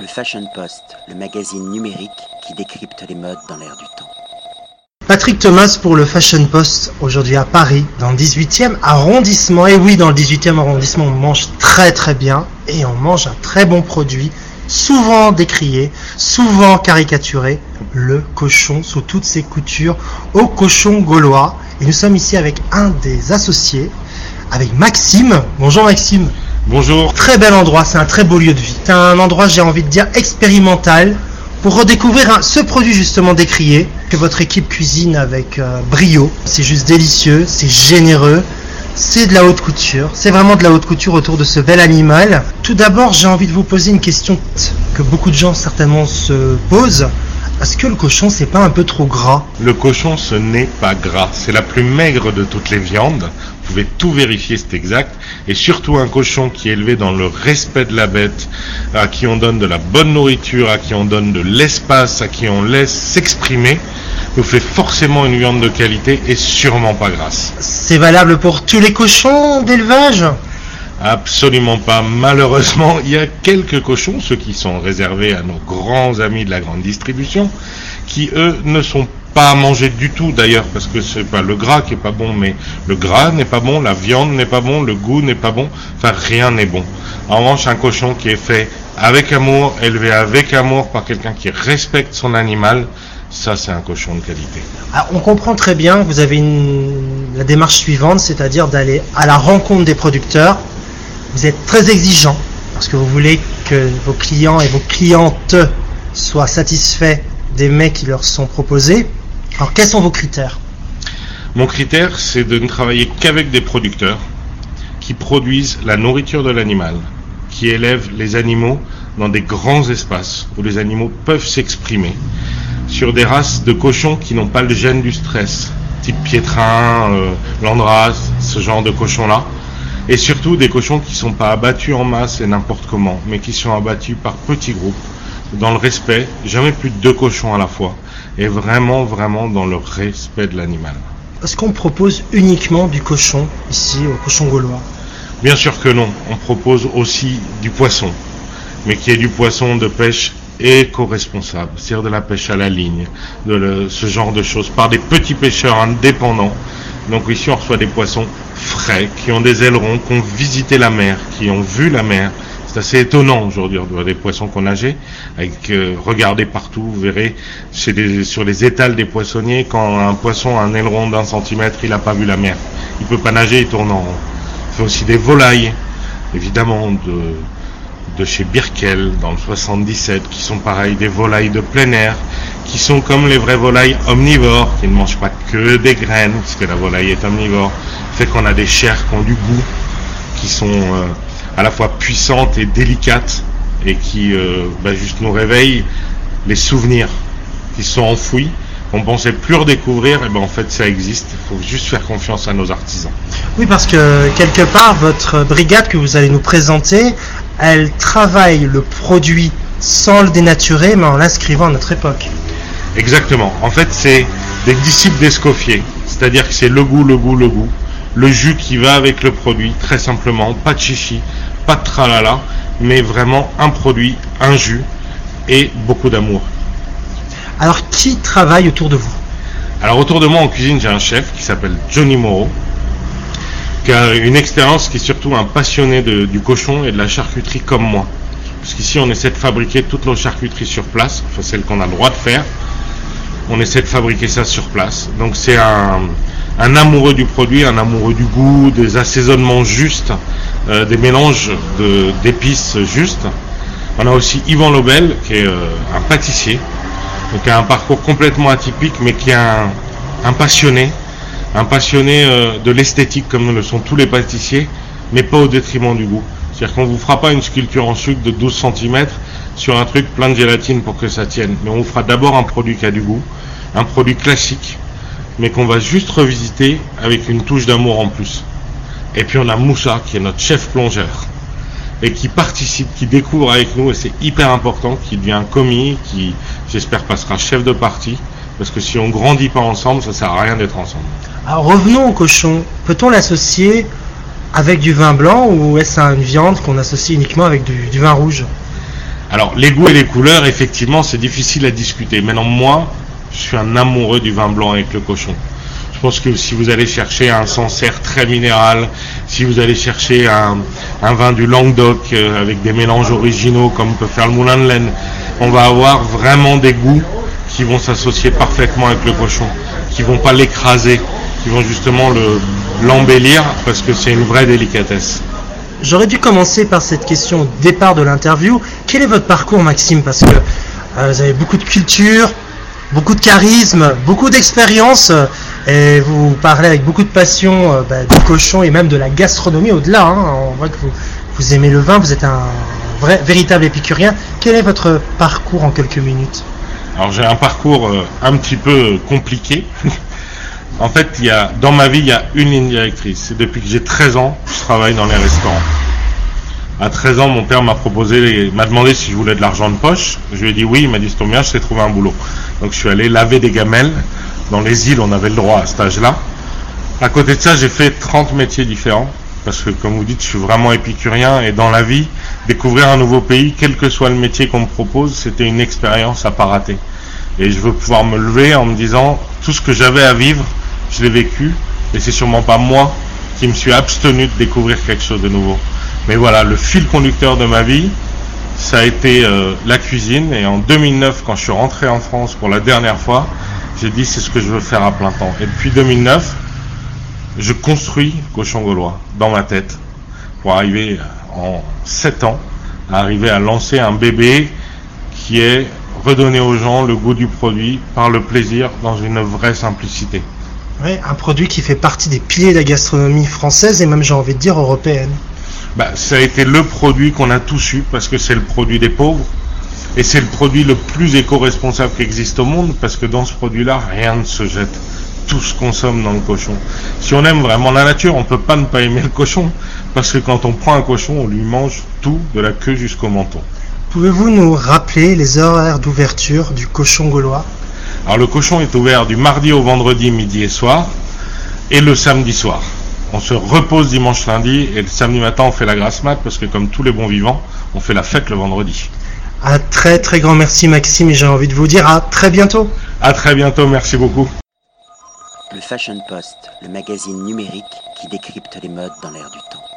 Le Fashion Post, le magazine numérique qui décrypte les modes dans l'air du temps. Patrick Thomas pour le Fashion Post, aujourd'hui à Paris, dans le 18e arrondissement. Et oui, dans le 18e arrondissement, on mange très très bien et on mange un très bon produit, souvent décrié, souvent caricaturé, le cochon sous toutes ses coutures au cochon gaulois. Et nous sommes ici avec un des associés, avec Maxime. Bonjour Maxime. Bonjour. Très bel endroit, c'est un très beau lieu de vie. C'est un endroit, j'ai envie de dire, expérimental pour redécouvrir ce produit justement décrié que votre équipe cuisine avec euh, brio. C'est juste délicieux, c'est généreux, c'est de la haute couture. C'est vraiment de la haute couture autour de ce bel animal. Tout d'abord, j'ai envie de vous poser une question que beaucoup de gens certainement se posent. Est-ce que le cochon, c'est pas un peu trop gras? Le cochon, ce n'est pas gras. C'est la plus maigre de toutes les viandes. Vous pouvez tout vérifier, c'est exact. Et surtout un cochon qui est élevé dans le respect de la bête, à qui on donne de la bonne nourriture, à qui on donne de l'espace, à qui on laisse s'exprimer, nous fait forcément une viande de qualité et sûrement pas grasse. C'est valable pour tous les cochons d'élevage? Absolument pas. Malheureusement, il y a quelques cochons, ceux qui sont réservés à nos grands amis de la grande distribution, qui eux ne sont pas à manger du tout d'ailleurs, parce que c'est pas le gras qui est pas bon, mais le gras n'est pas bon, la viande n'est pas bon, le goût n'est pas bon, enfin rien n'est bon. En revanche, un cochon qui est fait avec amour, élevé avec amour par quelqu'un qui respecte son animal, ça c'est un cochon de qualité. Alors, on comprend très bien vous avez la démarche suivante, c'est-à-dire d'aller à la rencontre des producteurs. Vous êtes très exigeant parce que vous voulez que vos clients et vos clientes soient satisfaits des mets qui leur sont proposés. Alors quels sont vos critères? Mon critère, c'est de ne travailler qu'avec des producteurs qui produisent la nourriture de l'animal, qui élèvent les animaux dans des grands espaces où les animaux peuvent s'exprimer, sur des races de cochons qui n'ont pas le gène du stress, type piétrin, euh, landras, ce genre de cochons-là, et surtout des cochons qui ne sont pas abattus en masse et n'importe comment, mais qui sont abattus par petits groupes, dans le respect, jamais plus de deux cochons à la fois, et vraiment, vraiment dans le respect de l'animal. Est-ce qu'on propose uniquement du cochon ici au cochon gaulois? Bien sûr que non, on propose aussi du poisson, mais qui est du poisson de pêche éco-responsable, c'est-à-dire de la pêche à la ligne, de le- ce genre de choses, par des petits pêcheurs indépendants. Donc ici on reçoit des poissons qui ont des ailerons, qui ont visité la mer, qui ont vu la mer. C'est assez étonnant aujourd'hui, on voit des poissons qu'on nageait, avec euh, regardez partout, vous verrez sur les étals des poissonniers, quand un poisson a un aileron d'un centimètre, il n'a pas vu la mer. Il peut pas nager, il tourne en rond. On fait aussi des volailles, évidemment, de, de chez Birkel, dans le 77, qui sont pareil, des volailles de plein air, qui sont comme les vraies volailles omnivores, qui ne mangent pas que des graines, puisque la volaille est omnivore, fait qu'on a des chairs qui ont du goût, qui sont euh, à la fois puissantes et délicates, et qui euh, bah, juste nous réveillent les souvenirs qui sont enfouis, qu'on pensait plus redécouvrir, et ben en fait ça existe, il faut juste faire confiance à nos artisans. Oui, parce que quelque part, votre brigade que vous allez nous présenter, elle travaille le produit sans le dénaturer, mais en l'inscrivant à notre époque. Exactement. En fait, c'est des disciples d'Escoffier. C'est-à-dire que c'est le goût, le goût, le goût. Le jus qui va avec le produit, très simplement. Pas de chichi, pas de tralala, mais vraiment un produit, un jus et beaucoup d'amour. Alors, qui travaille autour de vous? Alors autour de moi en cuisine, j'ai un chef qui s'appelle Johnny Moreau, qui a une expérience, qui est surtout un passionné de- du cochon et de la charcuterie comme moi. Parce qu'ici, on essaie de fabriquer toutes nos charcuteries sur place, enfin celles qu'on a le droit de faire. On essaie de fabriquer ça sur place. Donc c'est un, amoureux du produit, un amoureux du goût, des assaisonnements justes, euh, des mélanges d'épices justes. On a aussi Yvan Lobel, qui est euh, un pâtissier, qui a un parcours complètement atypique, mais qui est un, passionné, un passionné euh, de l'esthétique comme le sont tous les pâtissiers, mais pas au détriment du goût. C'est-à-dire qu'on vous fera pas une sculpture en sucre de 12 cm sur un truc plein de gélatine pour que ça tienne, mais on vous fera d'abord un produit qui a du goût, un produit classique, mais qu'on va juste revisiter avec une touche d'amour en plus. Et puis on a Moussa qui est notre chef plongeur et qui participe, qui découvre avec nous, et c'est hyper important, qui devient commis, qui j'espère passera chef de partie, parce que si on grandit pas ensemble, ça sert à rien d'être ensemble. Alors, revenons au cochon. Peut-on l'associer avec du vin blanc ou est-ce une viande qu'on associe uniquement avec du, du vin rouge? Alors, les goûts et les couleurs, effectivement, c'est difficile à discuter. Maintenant, moi, je suis un amoureux du vin blanc avec le cochon. Je pense que si vous allez chercher un Sancerre très minéral, si vous allez chercher un, vin du Languedoc euh, avec des mélanges originaux comme peut faire le Moulin de Laine, on va avoir vraiment des goûts qui vont s'associer parfaitement avec le cochon, qui vont pas l'écraser, qui vont justement le l'embellir parce que c'est une vraie délicatesse. J'aurais dû commencer par cette question au départ de l'interview. Quel est votre parcours, Maxime? Parce que euh, vous avez beaucoup de culture, beaucoup de charisme, beaucoup d'expérience, et vous parlez avec beaucoup de passion euh, bah, du cochon et même de la gastronomie au-delà. hein. On voit que vous, aimez le vin, vous êtes un vrai, véritable épicurien. Quel est votre parcours en quelques minutes? Alors j'ai un parcours euh, un petit peu compliqué. en fait, y a, dans ma vie, il y a une ligne directrice. Depuis que j'ai 13 ans, je travaille dans les restaurants. À 13 ans, mon père m'a proposé, m'a demandé si je voulais de l'argent de poche. Je lui ai dit oui, il m'a dit c'est bien, je sais trouver un boulot. Donc je suis allé laver des gamelles. Dans les îles, on avait le droit à cet âge-là. À côté de ça, j'ai fait 30 métiers différents. Parce que comme vous dites, je suis vraiment épicurien et dans la vie, découvrir un nouveau pays, quel que soit le métier qu'on me propose, c'était une expérience à pas rater. Et je veux pouvoir me lever en me disant, tout ce que j'avais à vivre, je l'ai vécu, et c'est sûrement pas moi qui me suis abstenu de découvrir quelque chose de nouveau. Mais voilà, le fil conducteur de ma vie, ça a été euh, la cuisine, et en 2009, quand je suis rentré en France pour la dernière fois, j'ai dit c'est ce que je veux faire à plein temps. Et depuis 2009, je construis Cochon Gaulois dans ma tête pour arriver en 7 ans à arriver à lancer un bébé qui est redonner aux gens le goût du produit par le plaisir dans une vraie simplicité. Oui, un produit qui fait partie des piliers de la gastronomie française et même j'ai envie de dire européenne. Bah, ça a été le produit qu'on a tous eu parce que c'est le produit des pauvres et c'est le produit le plus éco-responsable qui existe au monde parce que dans ce produit-là, rien ne se jette. Tout se consomme dans le cochon. Si on aime vraiment la nature, on ne peut pas ne pas aimer le cochon parce que quand on prend un cochon, on lui mange tout de la queue jusqu'au menton. Pouvez-vous nous rappeler les horaires d'ouverture du cochon gaulois? Alors le cochon est ouvert du mardi au vendredi midi et soir et le samedi soir. On se repose dimanche lundi et le samedi matin on fait la grasse mat parce que comme tous les bons vivants, on fait la fête le vendredi. Un très très grand merci Maxime et j'ai envie de vous dire à très bientôt. À très bientôt, merci beaucoup. Le Fashion Post, le magazine numérique qui décrypte les modes dans l'air du temps.